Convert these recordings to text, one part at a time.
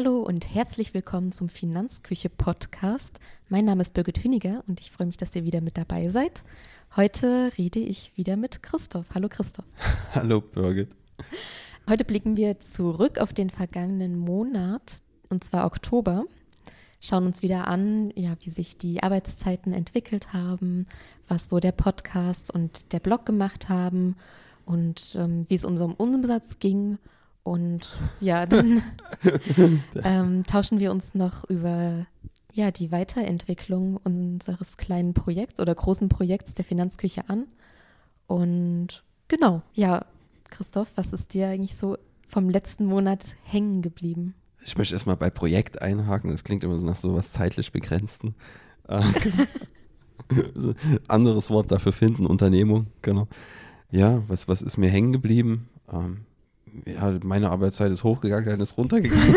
Hallo und herzlich willkommen zum Finanzküche Podcast. Mein Name ist Birgit Hüniger und ich freue mich, dass ihr wieder mit dabei seid. Heute rede ich wieder mit Christoph. Hallo Christoph. Hallo Birgit. Heute blicken wir zurück auf den vergangenen Monat, und zwar Oktober. Schauen uns wieder an, ja, wie sich die Arbeitszeiten entwickelt haben, was so der Podcast und der Blog gemacht haben und ähm, wie es unserem Umsatz ging und ja, dann ähm, tauschen wir uns noch über ja, die Weiterentwicklung unseres kleinen Projekts oder großen Projekts der Finanzküche an. Und genau, ja, Christoph, was ist dir eigentlich so vom letzten Monat hängen geblieben? Ich möchte erstmal bei Projekt einhaken. Das klingt immer so nach so was zeitlich begrenzten. Also, anderes Wort dafür finden, Unternehmung, genau. Ja, was, was ist mir hängen geblieben? Ähm, ja, meine Arbeitszeit ist hochgegangen, dann ist runtergegangen.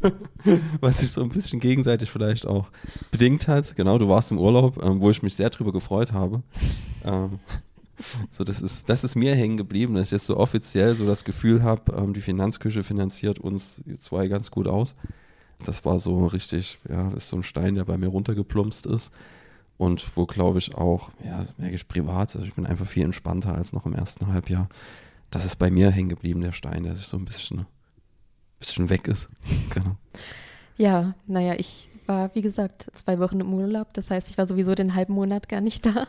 Was sich so ein bisschen gegenseitig vielleicht auch bedingt hat. Genau, du warst im Urlaub, ähm, wo ich mich sehr drüber gefreut habe. Ähm, so, das ist, das ist mir hängen geblieben, dass ich jetzt so offiziell so das Gefühl habe, ähm, die Finanzküche finanziert uns zwei ganz gut aus. Das war so richtig, ja, das ist so ein Stein, der bei mir runtergeplumpst ist. Und wo, glaube ich, auch, ja, merke ich privat, also ich bin einfach viel entspannter als noch im ersten Halbjahr das ist bei mir hängen geblieben, der Stein, der sich so ein bisschen, bisschen weg ist. genau. Ja, naja, ich war, wie gesagt, zwei Wochen im Urlaub. Das heißt, ich war sowieso den halben Monat gar nicht da.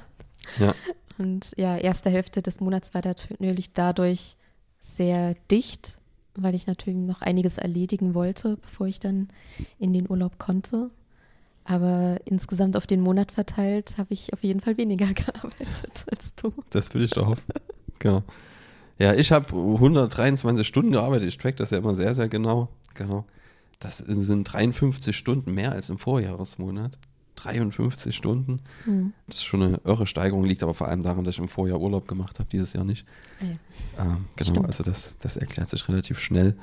Ja. Und ja, erste Hälfte des Monats war natürlich dadurch sehr dicht, weil ich natürlich noch einiges erledigen wollte, bevor ich dann in den Urlaub konnte. Aber insgesamt auf den Monat verteilt habe ich auf jeden Fall weniger gearbeitet als du. Das will ich doch hoffen. Genau. Ja, ich habe 123 Stunden gearbeitet. Ich track das ja immer sehr, sehr genau. Genau. Das sind 53 Stunden mehr als im Vorjahresmonat. 53 Stunden. Mhm. Das ist schon eine irre Steigerung, liegt aber vor allem daran, dass ich im Vorjahr Urlaub gemacht habe, dieses Jahr nicht. Ah ja. ähm, genau, Stimmt. also das, das erklärt sich relativ schnell.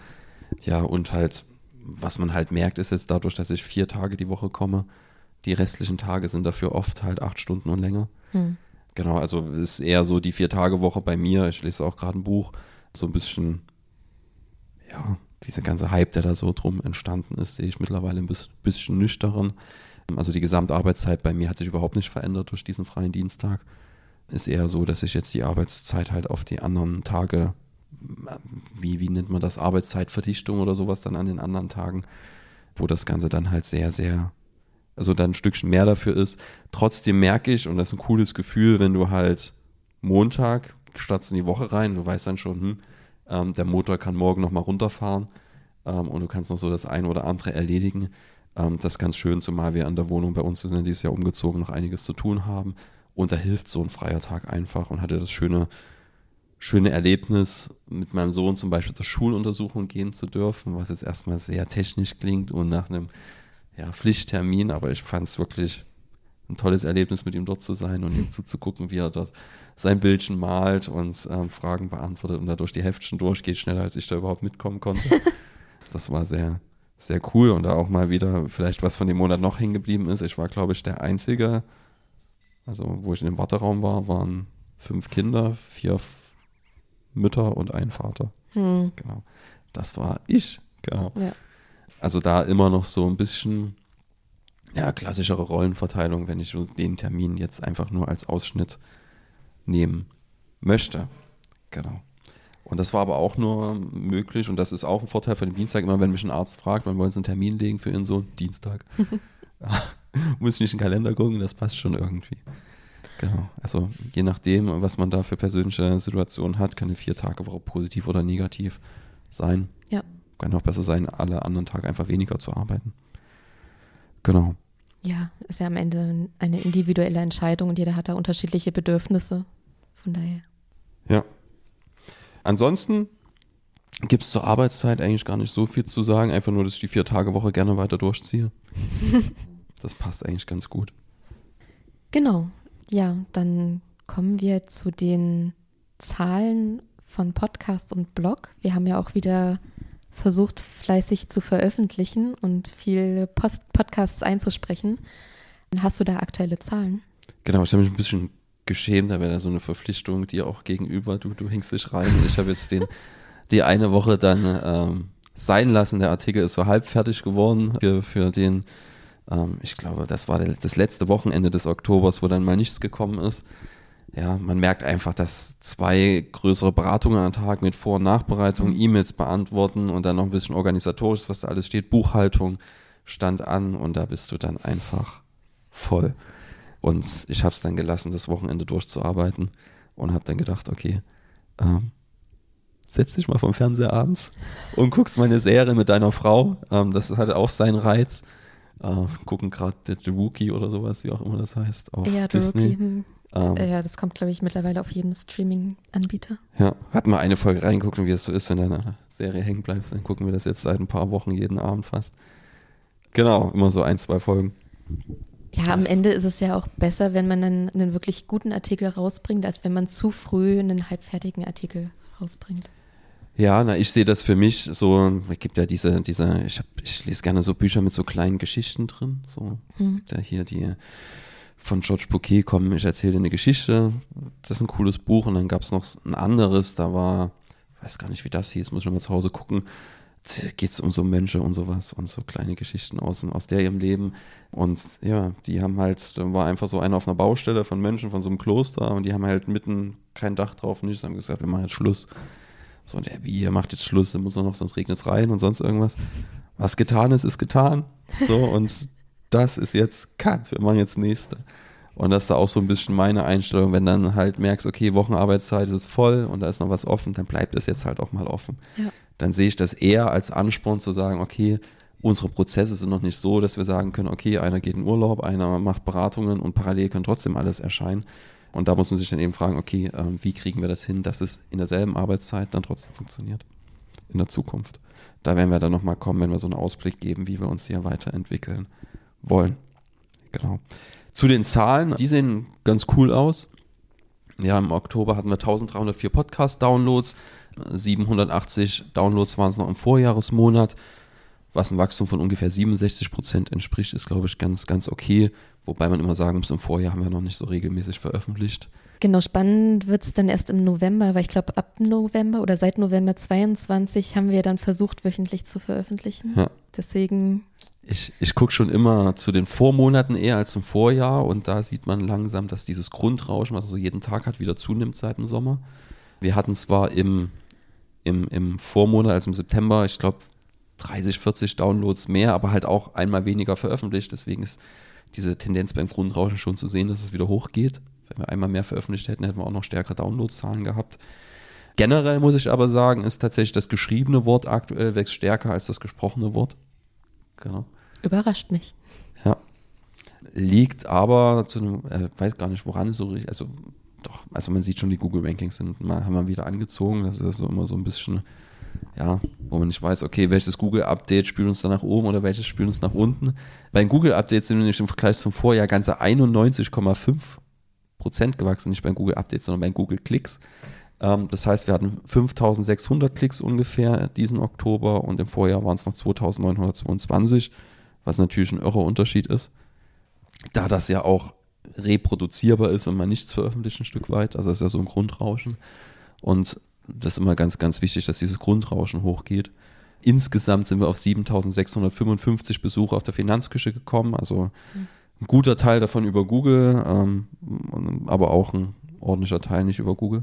Ja, und halt, was man halt merkt, ist jetzt dadurch, dass ich vier Tage die Woche komme, die restlichen Tage sind dafür oft halt acht Stunden und länger. Mhm. Genau, also ist eher so die Vier-Tage-Woche bei mir. Ich lese auch gerade ein Buch, so ein bisschen, ja, dieser ganze Hype, der da so drum entstanden ist, sehe ich mittlerweile ein bisschen nüchtern. Also die Gesamtarbeitszeit bei mir hat sich überhaupt nicht verändert durch diesen freien Dienstag. Ist eher so, dass ich jetzt die Arbeitszeit halt auf die anderen Tage, wie, wie nennt man das, Arbeitszeitverdichtung oder sowas dann an den anderen Tagen, wo das Ganze dann halt sehr, sehr also dann ein Stückchen mehr dafür ist. Trotzdem merke ich, und das ist ein cooles Gefühl, wenn du halt Montag startest in die Woche rein, du weißt dann schon, hm, ähm, der Motor kann morgen nochmal runterfahren ähm, und du kannst noch so das eine oder andere erledigen. Ähm, das ist ganz schön, zumal wir an der Wohnung bei uns, sind dieses Jahr umgezogen, noch einiges zu tun haben. Und da hilft so ein freier Tag einfach und hatte das schöne, schöne Erlebnis, mit meinem Sohn zum Beispiel zur Schuluntersuchung gehen zu dürfen, was jetzt erstmal sehr technisch klingt und nach einem ja, Pflichttermin, aber ich fand es wirklich ein tolles Erlebnis, mit ihm dort zu sein und ihm zuzugucken, wie er dort sein Bildchen malt und ähm, Fragen beantwortet und dadurch die Heftchen durchgeht, schneller als ich da überhaupt mitkommen konnte. das war sehr, sehr cool und da auch mal wieder vielleicht was von dem Monat noch hängen geblieben ist. Ich war, glaube ich, der Einzige, also wo ich in dem Warteraum war, waren fünf Kinder, vier Mütter und ein Vater. Hm. Genau. Das war ich. Genau. Ja. Also da immer noch so ein bisschen ja, klassischere Rollenverteilung, wenn ich den Termin jetzt einfach nur als Ausschnitt nehmen möchte. Genau. Und das war aber auch nur möglich, und das ist auch ein Vorteil von dem Dienstag, immer wenn mich ein Arzt fragt, wann wollen Sie einen Termin legen für Ihren Sohn? Dienstag. muss ich nicht in den Kalender gucken, das passt schon irgendwie. Genau. Also je nachdem, was man da für persönliche Situationen hat, kann eine Vier-Tage-Woche positiv oder negativ sein. Ja kann auch besser sein, alle anderen Tage einfach weniger zu arbeiten. Genau. Ja, ist ja am Ende eine individuelle Entscheidung und jeder hat da unterschiedliche Bedürfnisse. Von daher. Ja. Ansonsten gibt es zur Arbeitszeit eigentlich gar nicht so viel zu sagen, einfach nur, dass ich die Vier-Tage-Woche gerne weiter durchziehe. das passt eigentlich ganz gut. Genau. Ja, dann kommen wir zu den Zahlen von Podcast und Blog. Wir haben ja auch wieder versucht fleißig zu veröffentlichen und viel Post Podcasts einzusprechen. Hast du da aktuelle Zahlen? Genau, ich habe mich ein bisschen geschämt, da wäre da so eine Verpflichtung dir auch gegenüber. Du, du hängst dich rein. Ich habe jetzt den, die eine Woche dann ähm, sein lassen. Der Artikel ist so halb fertig geworden für, für den, ähm, ich glaube, das war das letzte Wochenende des Oktobers, wo dann mal nichts gekommen ist. Ja, man merkt einfach, dass zwei größere Beratungen am Tag mit Vor- und Nachbereitung, mhm. E-Mails beantworten und dann noch ein bisschen organisatorisch, was da alles steht, Buchhaltung stand an und da bist du dann einfach voll. Und ich habe es dann gelassen, das Wochenende durchzuarbeiten und habe dann gedacht, okay, ähm, setz dich mal vom Fernseher abends und guckst mal eine Serie mit deiner Frau. Ähm, das hat auch seinen Reiz. Äh, gucken gerade The Rookie oder sowas, wie auch immer das heißt. Auf ja, The Disney. Rookie. Hm. Ähm, ja, das kommt, glaube ich, mittlerweile auf jedem Streaming-Anbieter. Ja, hat mal eine Folge reingeguckt und wie es so ist, wenn du in einer Serie hängen bleibst. Dann gucken wir das jetzt seit ein paar Wochen jeden Abend fast. Genau, immer so ein, zwei Folgen. Ja, am Ende ist es ja auch besser, wenn man einen, einen wirklich guten Artikel rausbringt, als wenn man zu früh einen halbfertigen Artikel rausbringt. Ja, na, ich sehe das für mich so, es gibt ja diese, diese, ich, hab, ich lese gerne so Bücher mit so kleinen Geschichten drin, so, mhm. da hier die von George Bouquet kommen, ich erzähle eine Geschichte, das ist ein cooles Buch und dann gab es noch ein anderes, da war, weiß gar nicht, wie das hieß, muss ich mal zu Hause gucken, geht es um so Mönche und sowas und so kleine Geschichten aus, aus der ihrem Leben. Und ja, die haben halt, da war einfach so einer auf einer Baustelle von Mönchen von so einem Kloster und die haben halt mitten kein Dach drauf nichts, haben gesagt, wir machen jetzt Schluss. So, und der, wie, ihr macht jetzt Schluss, dann muss er noch, sonst regnet es rein und sonst irgendwas. Was getan ist, ist getan. So, und das ist jetzt Cut, wir machen jetzt nächste. Und das ist da auch so ein bisschen meine Einstellung, wenn dann halt merkst, okay, Wochenarbeitszeit ist voll und da ist noch was offen, dann bleibt es jetzt halt auch mal offen. Ja. Dann sehe ich das eher als Ansporn zu sagen, okay, unsere Prozesse sind noch nicht so, dass wir sagen können, okay, einer geht in Urlaub, einer macht Beratungen und parallel kann trotzdem alles erscheinen. Und da muss man sich dann eben fragen, okay, äh, wie kriegen wir das hin, dass es in derselben Arbeitszeit dann trotzdem funktioniert in der Zukunft. Da werden wir dann nochmal kommen, wenn wir so einen Ausblick geben, wie wir uns hier weiterentwickeln wollen. Genau. Zu den Zahlen, die sehen ganz cool aus. Ja, im Oktober hatten wir 1304 Podcast-Downloads, 780 Downloads waren es noch im Vorjahresmonat, was ein Wachstum von ungefähr 67 Prozent entspricht, ist, glaube ich, ganz, ganz okay. Wobei man immer sagen muss, im Vorjahr haben wir noch nicht so regelmäßig veröffentlicht. Genau, spannend wird es dann erst im November, weil ich glaube, ab November oder seit November 22 haben wir dann versucht, wöchentlich zu veröffentlichen. Ja. Deswegen ich, ich gucke schon immer zu den Vormonaten eher als zum Vorjahr und da sieht man langsam, dass dieses Grundrauschen, was man so jeden Tag hat, wieder zunimmt seit dem Sommer. Wir hatten zwar im, im, im Vormonat, also im September, ich glaube 30, 40 Downloads mehr, aber halt auch einmal weniger veröffentlicht. Deswegen ist diese Tendenz beim Grundrauschen schon zu sehen, dass es wieder hochgeht. Wenn wir einmal mehr veröffentlicht hätten, hätten wir auch noch stärkere Downloadzahlen gehabt. Generell muss ich aber sagen, ist tatsächlich das geschriebene Wort aktuell wächst stärker als das gesprochene Wort. Genau. Überrascht mich. Ja. Liegt aber zu einem, äh, weiß gar nicht, woran es so richtig, also doch, also man sieht schon, die Google Rankings sind mal, haben wir wieder angezogen. Das ist so immer so ein bisschen, ja, wo man nicht weiß, okay, welches Google Update spielt uns da nach oben oder welches spielt uns nach unten. Bei den Google Updates sind wir nämlich im Vergleich zum Vorjahr ganze 91,5 Prozent gewachsen, nicht bei Google Updates, sondern bei Google Klicks. Ähm, das heißt, wir hatten 5600 Klicks ungefähr diesen Oktober und im Vorjahr waren es noch 2922 was natürlich ein irrer Unterschied ist. Da das ja auch reproduzierbar ist, wenn man nichts veröffentlicht, ein Stück weit. Also das ist ja so ein Grundrauschen. Und das ist immer ganz, ganz wichtig, dass dieses Grundrauschen hochgeht. Insgesamt sind wir auf 7655 Besucher auf der Finanzküche gekommen. Also ein guter Teil davon über Google, ähm, aber auch ein ordentlicher Teil nicht über Google.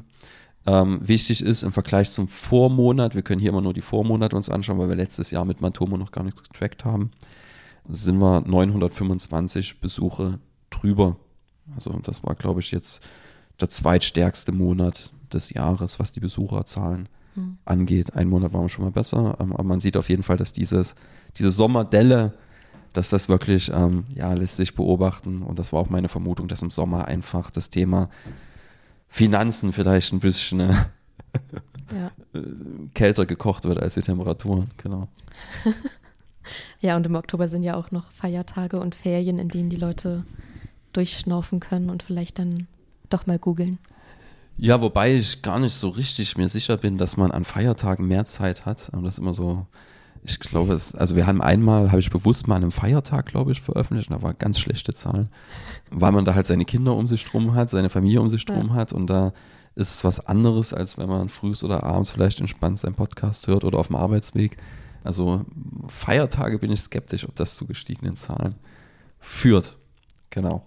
Ähm, wichtig ist im Vergleich zum Vormonat, wir können hier immer nur die Vormonate uns anschauen, weil wir letztes Jahr mit Matomo noch gar nichts getrackt haben sind wir 925 Besuche drüber. Also das war, glaube ich, jetzt der zweitstärkste Monat des Jahres, was die Besucherzahlen mhm. angeht. Ein Monat waren wir schon mal besser, ähm, aber man sieht auf jeden Fall, dass dieses, diese Sommerdelle, dass das wirklich, ähm, ja, lässt sich beobachten. Und das war auch meine Vermutung, dass im Sommer einfach das Thema Finanzen vielleicht ein bisschen äh, ja. kälter gekocht wird als die Temperaturen, genau. Ja, und im Oktober sind ja auch noch Feiertage und Ferien, in denen die Leute durchschnaufen können und vielleicht dann doch mal googeln. Ja, wobei ich gar nicht so richtig mir sicher bin, dass man an Feiertagen mehr Zeit hat. Aber das ist immer so, ich glaube, es, also wir haben einmal, habe ich bewusst mal an einem Feiertag, glaube ich, veröffentlicht, und da war ganz schlechte Zahlen, weil man da halt seine Kinder um sich drum hat, seine Familie um sich drum ja. hat und da ist es was anderes, als wenn man frühs oder abends vielleicht entspannt seinen Podcast hört oder auf dem Arbeitsweg Also Feiertage bin ich skeptisch, ob das zu gestiegenen Zahlen führt. Genau.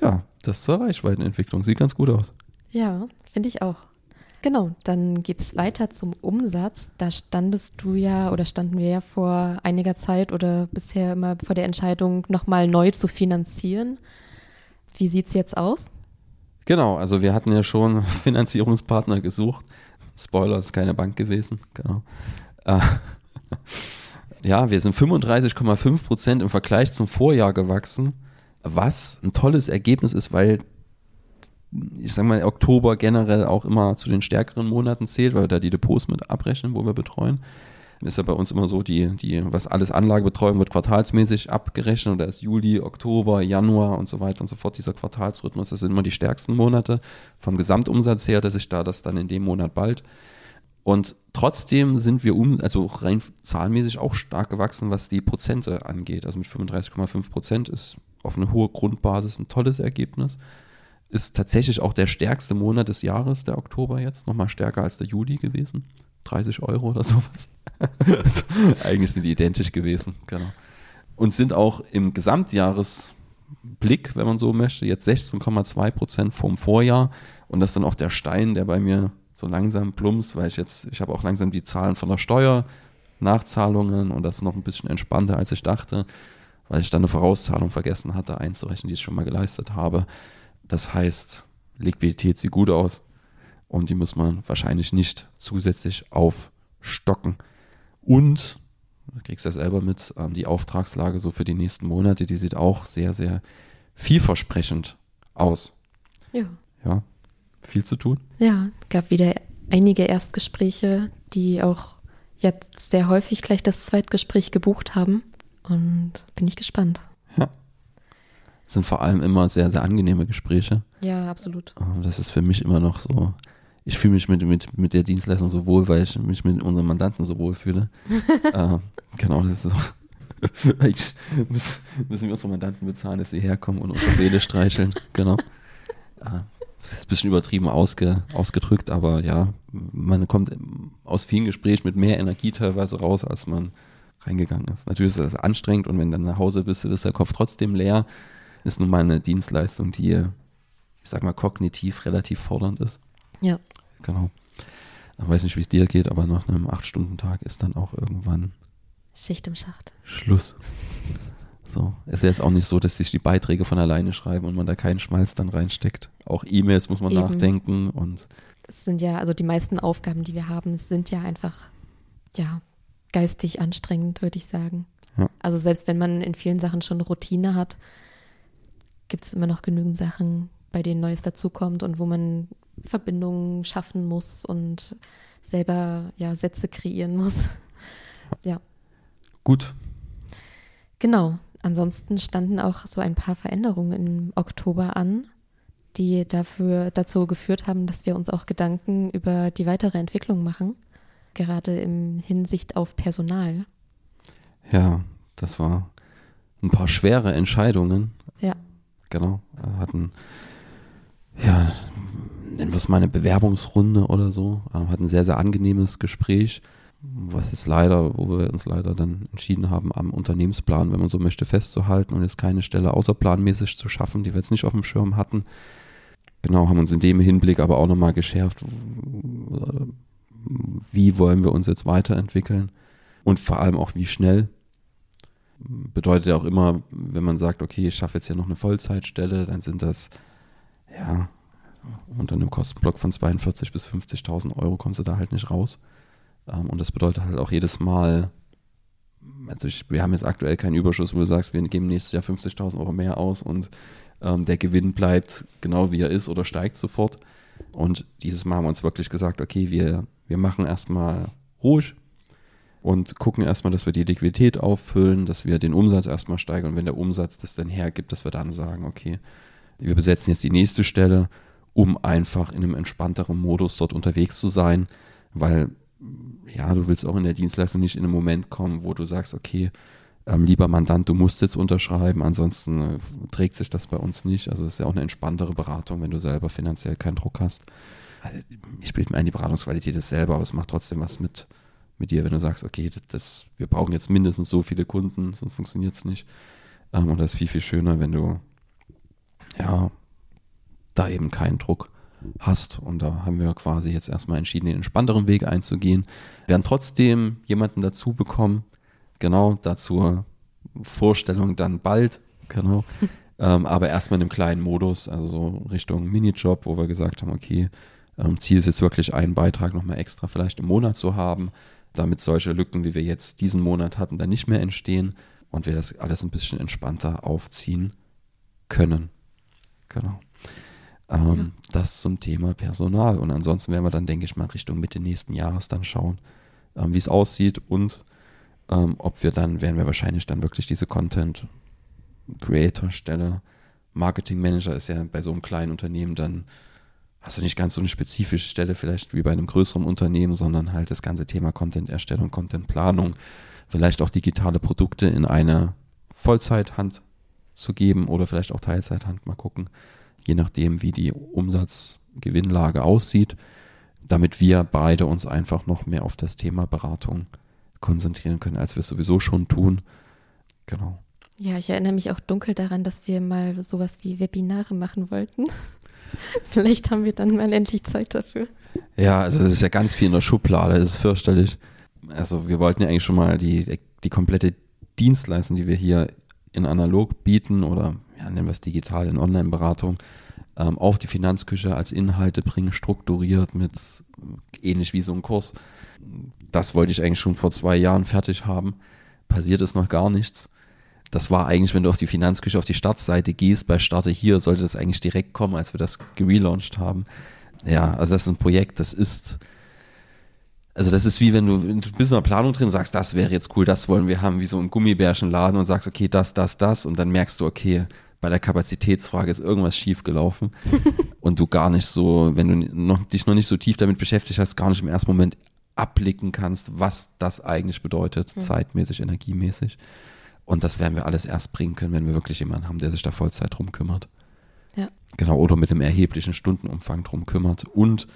Ja, das zur Reichweitenentwicklung. Sieht ganz gut aus. Ja, finde ich auch. Genau, dann geht es weiter zum Umsatz. Da standest du ja oder standen wir ja vor einiger Zeit oder bisher immer vor der Entscheidung, nochmal neu zu finanzieren. Wie sieht es jetzt aus? Genau, also wir hatten ja schon Finanzierungspartner gesucht. Spoiler, ist keine Bank gewesen. Genau. Äh, ja, wir sind 35,5 Prozent im Vergleich zum Vorjahr gewachsen, was ein tolles Ergebnis ist, weil ich sage mal, Oktober generell auch immer zu den stärkeren Monaten zählt, weil wir da die Depots mit abrechnen, wo wir betreuen. Ist ja bei uns immer so, die, die, was alles Anlagebetreuung wird quartalsmäßig abgerechnet und da ist Juli, Oktober, Januar und so weiter und so fort, dieser Quartalsrhythmus, das sind immer die stärksten Monate vom Gesamtumsatz her, dass sich da das dann in dem Monat bald. Und trotzdem sind wir um, also rein zahlenmäßig auch stark gewachsen, was die Prozente angeht. Also mit 35,5 Prozent ist auf eine hohe Grundbasis ein tolles Ergebnis ist tatsächlich auch der stärkste Monat des Jahres, der Oktober jetzt, nochmal stärker als der Juli gewesen. 30 Euro oder sowas. also, eigentlich sind die identisch gewesen, genau. Und sind auch im Gesamtjahresblick, wenn man so möchte, jetzt 16,2 Prozent vom Vorjahr. Und das ist dann auch der Stein, der bei mir so langsam plumpst, weil ich jetzt, ich habe auch langsam die Zahlen von der Steuer, Nachzahlungen und das ist noch ein bisschen entspannter, als ich dachte, weil ich dann eine Vorauszahlung vergessen hatte einzurechnen, die ich schon mal geleistet habe. Das heißt, Liquidität sieht gut aus und die muss man wahrscheinlich nicht zusätzlich aufstocken. Und, du kriegst ja selber mit, ähm, die Auftragslage so für die nächsten Monate, die sieht auch sehr, sehr vielversprechend aus. Ja. Ja, viel zu tun. Ja, gab wieder einige Erstgespräche, die auch jetzt sehr häufig gleich das Zweitgespräch gebucht haben. Und bin ich gespannt sind vor allem immer sehr, sehr angenehme Gespräche. Ja, absolut. Ähm, das ist für mich immer noch so. Ich fühle mich mit, mit, mit der Dienstleistung so wohl, weil ich mich mit unseren Mandanten so wohl fühle. äh, genau, das ist so. Eigentlich müssen wir unsere Mandanten bezahlen, dass sie herkommen und unsere Seele streicheln. Genau. Äh, das ist ein bisschen übertrieben ausge, ausgedrückt, aber ja, man kommt aus vielen Gesprächen mit mehr Energie teilweise raus, als man reingegangen ist. Natürlich ist das anstrengend und wenn du dann nach Hause bist, ist der Kopf trotzdem leer ist nun mal eine Dienstleistung, die, ich sag mal, kognitiv relativ fordernd ist. Ja. Genau. Ich weiß nicht, wie es dir geht, aber nach einem acht stunden tag ist dann auch irgendwann Schicht im Schacht. Schluss. So, es ist jetzt auch nicht so, dass sich die Beiträge von alleine schreiben und man da keinen Schmalz dann reinsteckt. Auch E-Mails muss man Eben. nachdenken und. Es sind ja, also die meisten Aufgaben, die wir haben, sind ja einfach, ja, geistig anstrengend, würde ich sagen. Ja. Also selbst wenn man in vielen Sachen schon Routine hat, gibt es immer noch genügend Sachen, bei denen Neues dazukommt und wo man Verbindungen schaffen muss und selber ja Sätze kreieren muss. Ja. Gut. Genau. Ansonsten standen auch so ein paar Veränderungen im Oktober an, die dafür dazu geführt haben, dass wir uns auch Gedanken über die weitere Entwicklung machen, gerade in Hinsicht auf Personal. Ja, das war ein paar schwere Entscheidungen. Ja genau. Hatten, ja, nennen wir es mal eine Bewerbungsrunde oder so. Hatten ein sehr, sehr angenehmes Gespräch, was ist leider, wo wir uns leider dann entschieden haben, am Unternehmensplan, wenn man so möchte, festzuhalten und jetzt keine Stelle außerplanmäßig zu schaffen, die wir jetzt nicht auf dem Schirm hatten. Genau, haben uns in dem Hinblick aber auch nochmal geschärft, wie wollen wir uns jetzt weiterentwickeln und vor allem auch wie schnell bedeutet ja auch immer, wenn man sagt, okay, ich schaffe jetzt ja noch eine Vollzeitstelle, dann sind das, ja, unter einem Kostenblock von 42.000 bis 50.000 Euro kommst du da halt nicht raus. Ähm, und das bedeutet halt auch jedes Mal, also ich, wir haben jetzt aktuell keinen Überschuss, wo du sagst, wir geben nächstes Jahr 50.000 Euro mehr aus und ähm, der Gewinn bleibt genau wie er ist oder steigt sofort. Und dieses Mal haben wir uns wirklich gesagt, okay, wir, wir machen erstmal ruhig, und gucken erstmal, dass wir die Liquidität auffüllen, dass wir den Umsatz erstmal steigern. Und wenn der Umsatz das dann hergibt, dass wir dann sagen, okay, wir besetzen jetzt die nächste Stelle, um einfach in einem entspannteren Modus dort unterwegs zu sein, weil ja, du willst auch in der Dienstleistung nicht in einen Moment kommen, wo du sagst, okay, ähm, lieber Mandant, du musst jetzt unterschreiben, ansonsten äh, trägt sich das bei uns nicht. Also es ist ja auch eine entspanntere Beratung, wenn du selber finanziell keinen Druck hast. Also, ich bilde mir ein, die Beratungsqualität ist selber, aber es macht trotzdem was mit mit dir, wenn du sagst, okay, das, wir brauchen jetzt mindestens so viele Kunden, sonst funktioniert es nicht. Ähm, und das ist viel, viel schöner, wenn du ja da eben keinen Druck hast. Und da haben wir quasi jetzt erstmal entschieden, den entspannteren Weg einzugehen. Wir werden trotzdem jemanden dazu bekommen, genau dazu Vorstellung dann bald, genau. ähm, aber erstmal in einem kleinen Modus, also so Richtung Minijob, wo wir gesagt haben, okay, ähm, Ziel ist jetzt wirklich einen Beitrag nochmal extra vielleicht im Monat zu haben, damit solche Lücken, wie wir jetzt diesen Monat hatten, dann nicht mehr entstehen und wir das alles ein bisschen entspannter aufziehen können. Genau. Ähm, ja. Das zum Thema Personal. Und ansonsten werden wir dann, denke ich mal, Richtung Mitte nächsten Jahres dann schauen, ähm, wie es aussieht und ähm, ob wir dann, werden wir wahrscheinlich dann wirklich diese Content Creator Stelle, Marketing Manager ist ja bei so einem kleinen Unternehmen dann hast du nicht ganz so eine spezifische Stelle vielleicht wie bei einem größeren Unternehmen, sondern halt das ganze Thema Content-Erstellung, Content-Planung, vielleicht auch digitale Produkte in eine Vollzeithand zu geben oder vielleicht auch Teilzeithand, mal gucken, je nachdem, wie die Umsatzgewinnlage aussieht, damit wir beide uns einfach noch mehr auf das Thema Beratung konzentrieren können, als wir es sowieso schon tun. Genau. Ja, ich erinnere mich auch dunkel daran, dass wir mal sowas wie Webinare machen wollten. Vielleicht haben wir dann mal endlich Zeit dafür. Ja, also es ist ja ganz viel in der Schublade, das ist fürchterlich. Also wir wollten ja eigentlich schon mal die, die komplette Dienstleistung, die wir hier in analog bieten oder ja, nennen wir es digital in Online-Beratung, ähm, auf die Finanzküche als Inhalte bringen, strukturiert mit ähnlich wie so ein Kurs. Das wollte ich eigentlich schon vor zwei Jahren fertig haben. Passiert ist noch gar nichts das war eigentlich, wenn du auf die Finanzküche, auf die Startseite gehst, bei Starte hier, sollte das eigentlich direkt kommen, als wir das gelauncht haben. Ja, also das ist ein Projekt, das ist, also das ist wie wenn du, du bist in der Planung drin sagst, das wäre jetzt cool, das wollen wir haben, wie so ein Gummibärchenladen und sagst, okay, das, das, das und dann merkst du, okay, bei der Kapazitätsfrage ist irgendwas schief gelaufen und du gar nicht so, wenn du noch, dich noch nicht so tief damit beschäftigt hast, gar nicht im ersten Moment abblicken kannst, was das eigentlich bedeutet, mhm. zeitmäßig, energiemäßig. Und das werden wir alles erst bringen können, wenn wir wirklich jemanden haben, der sich da Vollzeit drum kümmert. Ja. Genau, oder mit einem erheblichen Stundenumfang drum kümmert. Und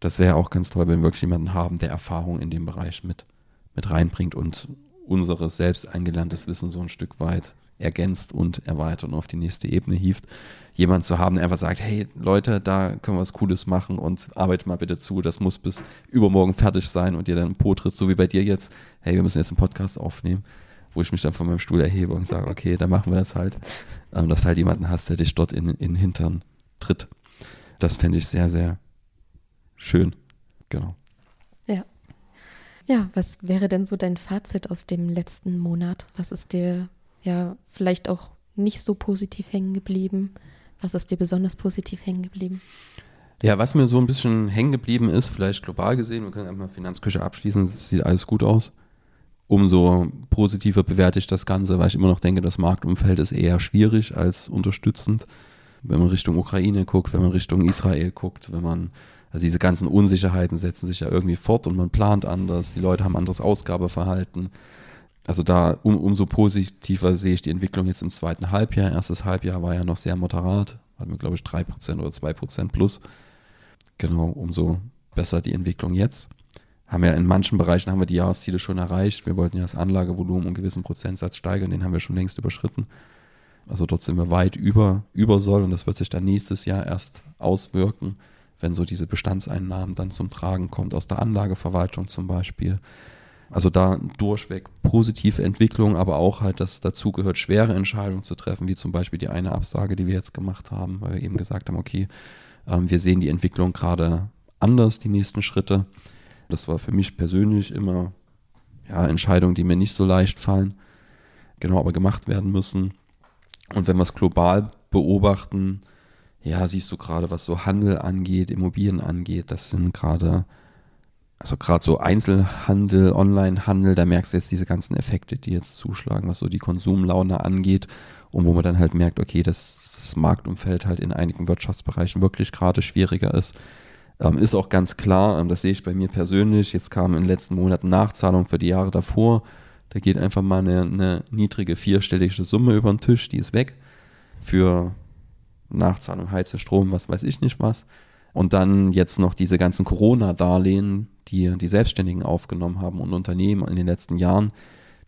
das wäre auch ganz toll, wenn wir wirklich jemanden haben, der Erfahrung in dem Bereich mit, mit reinbringt und unseres selbst eingelerntes Wissen so ein Stück weit ergänzt und erweitert und auf die nächste Ebene hieft. Jemand zu haben, der einfach sagt, hey Leute, da können wir was Cooles machen und arbeitet mal bitte zu, das muss bis übermorgen fertig sein und dir dann Po tritt, so wie bei dir jetzt, hey, wir müssen jetzt einen Podcast aufnehmen wo ich mich dann von meinem Stuhl erhebe und sage, okay, dann machen wir das halt. Ähm, dass halt jemanden hast, der dich dort in, in den Hintern tritt. Das fände ich sehr, sehr schön. Genau. Ja. Ja, was wäre denn so dein Fazit aus dem letzten Monat? Was ist dir ja vielleicht auch nicht so positiv hängen geblieben? Was ist dir besonders positiv hängen geblieben? Ja, was mir so ein bisschen hängen geblieben ist, vielleicht global gesehen, wir können einmal Finanzküche abschließen, es sieht alles gut aus umso positiver bewerte ich das Ganze, weil ich immer noch denke, das Marktumfeld ist eher schwierig als unterstützend. Wenn man Richtung Ukraine guckt, wenn man Richtung Israel guckt, wenn man, also diese ganzen Unsicherheiten setzen sich ja irgendwie fort und man plant anders, die Leute haben anderes Ausgabeverhalten. Also da um, umso positiver sehe ich die Entwicklung jetzt im zweiten Halbjahr. Erstes Halbjahr war ja noch sehr moderat, hatten wir glaube ich 3% oder 2% plus. Genau, umso besser die Entwicklung jetzt haben ja in manchen Bereichen haben wir die Jahresziele schon erreicht. Wir wollten ja das Anlagevolumen um einen gewissen Prozentsatz steigern, den haben wir schon längst überschritten. Also dort sind wir weit über, über Soll und das wird sich dann nächstes Jahr erst auswirken, wenn so diese Bestandseinnahmen dann zum Tragen kommt, aus der Anlageverwaltung zum Beispiel. Also da durchweg positive Entwicklung, aber auch halt, dass dazu gehört, schwere Entscheidungen zu treffen, wie zum Beispiel die eine Absage, die wir jetzt gemacht haben, weil wir eben gesagt haben, okay, ähm, wir sehen die Entwicklung gerade anders, die nächsten Schritte. Das war für mich persönlich immer ja, Entscheidungen, die mir nicht so leicht fallen, genau aber gemacht werden müssen. Und wenn wir es global beobachten, ja, siehst du gerade, was so Handel angeht, Immobilien angeht, das sind gerade, also gerade so Einzelhandel, Onlinehandel, da merkst du jetzt diese ganzen Effekte, die jetzt zuschlagen, was so die Konsumlaune angeht und wo man dann halt merkt, okay, dass das Marktumfeld halt in einigen Wirtschaftsbereichen wirklich gerade schwieriger ist. Ähm, ist auch ganz klar, ähm, das sehe ich bei mir persönlich. Jetzt kam in den letzten Monaten Nachzahlung für die Jahre davor. Da geht einfach mal eine, eine niedrige vierstellige Summe über den Tisch, die ist weg. Für Nachzahlung, Heize, Strom, was weiß ich nicht was. Und dann jetzt noch diese ganzen Corona-Darlehen, die die Selbstständigen aufgenommen haben und Unternehmen in den letzten Jahren,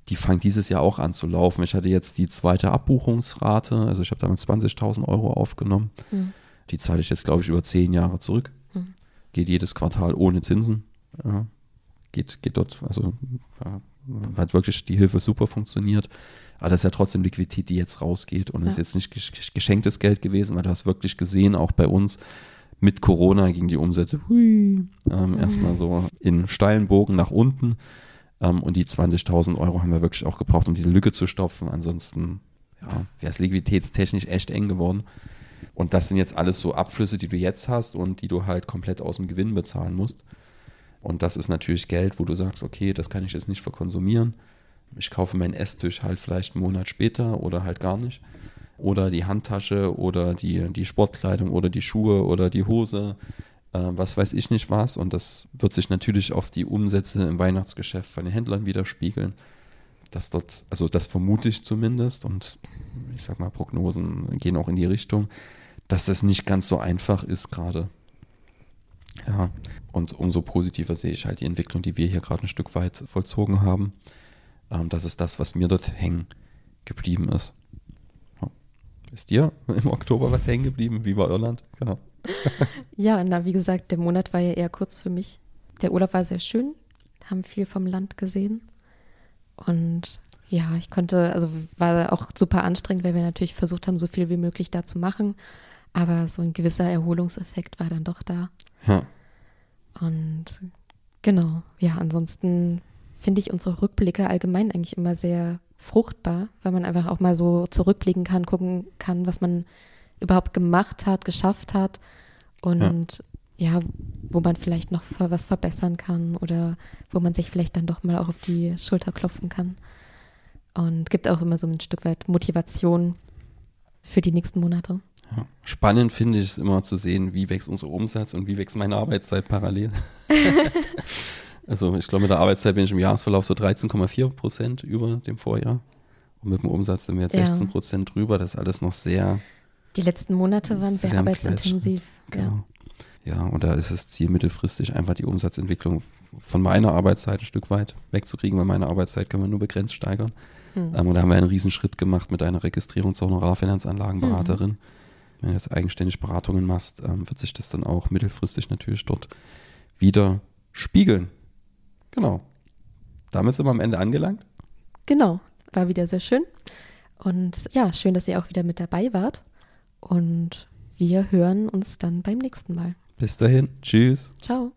die fangen dieses Jahr auch an zu laufen. Ich hatte jetzt die zweite Abbuchungsrate, also ich habe damit 20.000 Euro aufgenommen. Mhm. Die zahle ich jetzt, glaube ich, über zehn Jahre zurück. Mhm. Geht jedes Quartal ohne Zinsen. Ja. Geht, geht dort, also ja, hat wirklich die Hilfe super funktioniert. Aber das ist ja trotzdem Liquidität, die jetzt rausgeht und ja. ist jetzt nicht geschenktes Geld gewesen, weil du hast wirklich gesehen, auch bei uns mit Corona ging die Umsätze hui, ähm, mhm. erstmal so in steilen Bogen nach unten. Ähm, und die 20.000 Euro haben wir wirklich auch gebraucht, um diese Lücke zu stopfen. Ansonsten ja, wäre es liquiditätstechnisch echt eng geworden. Und das sind jetzt alles so Abflüsse, die du jetzt hast und die du halt komplett aus dem Gewinn bezahlen musst. Und das ist natürlich Geld, wo du sagst, okay, das kann ich jetzt nicht verkonsumieren. Ich kaufe meinen Esstisch halt vielleicht einen Monat später oder halt gar nicht. Oder die Handtasche oder die, die Sportkleidung oder die Schuhe oder die Hose äh, was weiß ich nicht was. Und das wird sich natürlich auf die Umsätze im Weihnachtsgeschäft von den Händlern widerspiegeln. Dass dort, also das vermute ich zumindest, und ich sag mal, Prognosen gehen auch in die Richtung, dass es nicht ganz so einfach ist gerade. Ja, und umso positiver sehe ich halt die Entwicklung, die wir hier gerade ein Stück weit vollzogen haben. Ähm, das ist das, was mir dort hängen geblieben ist. Ist dir im Oktober was hängen geblieben? Wie war Irland? Genau. ja, na, wie gesagt, der Monat war ja eher kurz für mich. Der Urlaub war sehr schön, haben viel vom Land gesehen. Und ja, ich konnte, also war auch super anstrengend, weil wir natürlich versucht haben, so viel wie möglich da zu machen. Aber so ein gewisser Erholungseffekt war dann doch da. Ja. Und genau, ja, ansonsten finde ich unsere Rückblicke allgemein eigentlich immer sehr fruchtbar, weil man einfach auch mal so zurückblicken kann, gucken kann, was man überhaupt gemacht hat, geschafft hat und ja. ja, wo man vielleicht noch was verbessern kann oder wo man sich vielleicht dann doch mal auch auf die Schulter klopfen kann. Und gibt auch immer so ein Stück weit Motivation für die nächsten Monate. Ja. Spannend finde ich es immer zu sehen, wie wächst unser Umsatz und wie wächst meine Arbeitszeit parallel. also ich glaube, mit der Arbeitszeit bin ich im Jahresverlauf so 13,4 Prozent über dem Vorjahr. Und mit dem Umsatz sind wir jetzt ja. 16 Prozent drüber. Das ist alles noch sehr die letzten Monate waren sehr arbeitsintensiv. Genau. Ja. ja, und da ist es Ziel mittelfristig einfach die Umsatzentwicklung von meiner Arbeitszeit ein Stück weit wegzukriegen, weil meine Arbeitszeit können wir nur begrenzt steigern. Mhm. Ähm, und da haben wir einen Riesenschritt gemacht mit einer Registrierung zur Honorarfinanzanlagenberaterin. Mhm. Wenn du jetzt eigenständig Beratungen machst, ähm, wird sich das dann auch mittelfristig natürlich dort wieder spiegeln. Genau. Damit sind wir am Ende angelangt. Genau, war wieder sehr schön. Und ja, schön, dass ihr auch wieder mit dabei wart. Und wir hören uns dann beim nächsten Mal. Bis dahin. Tschüss. Ciao.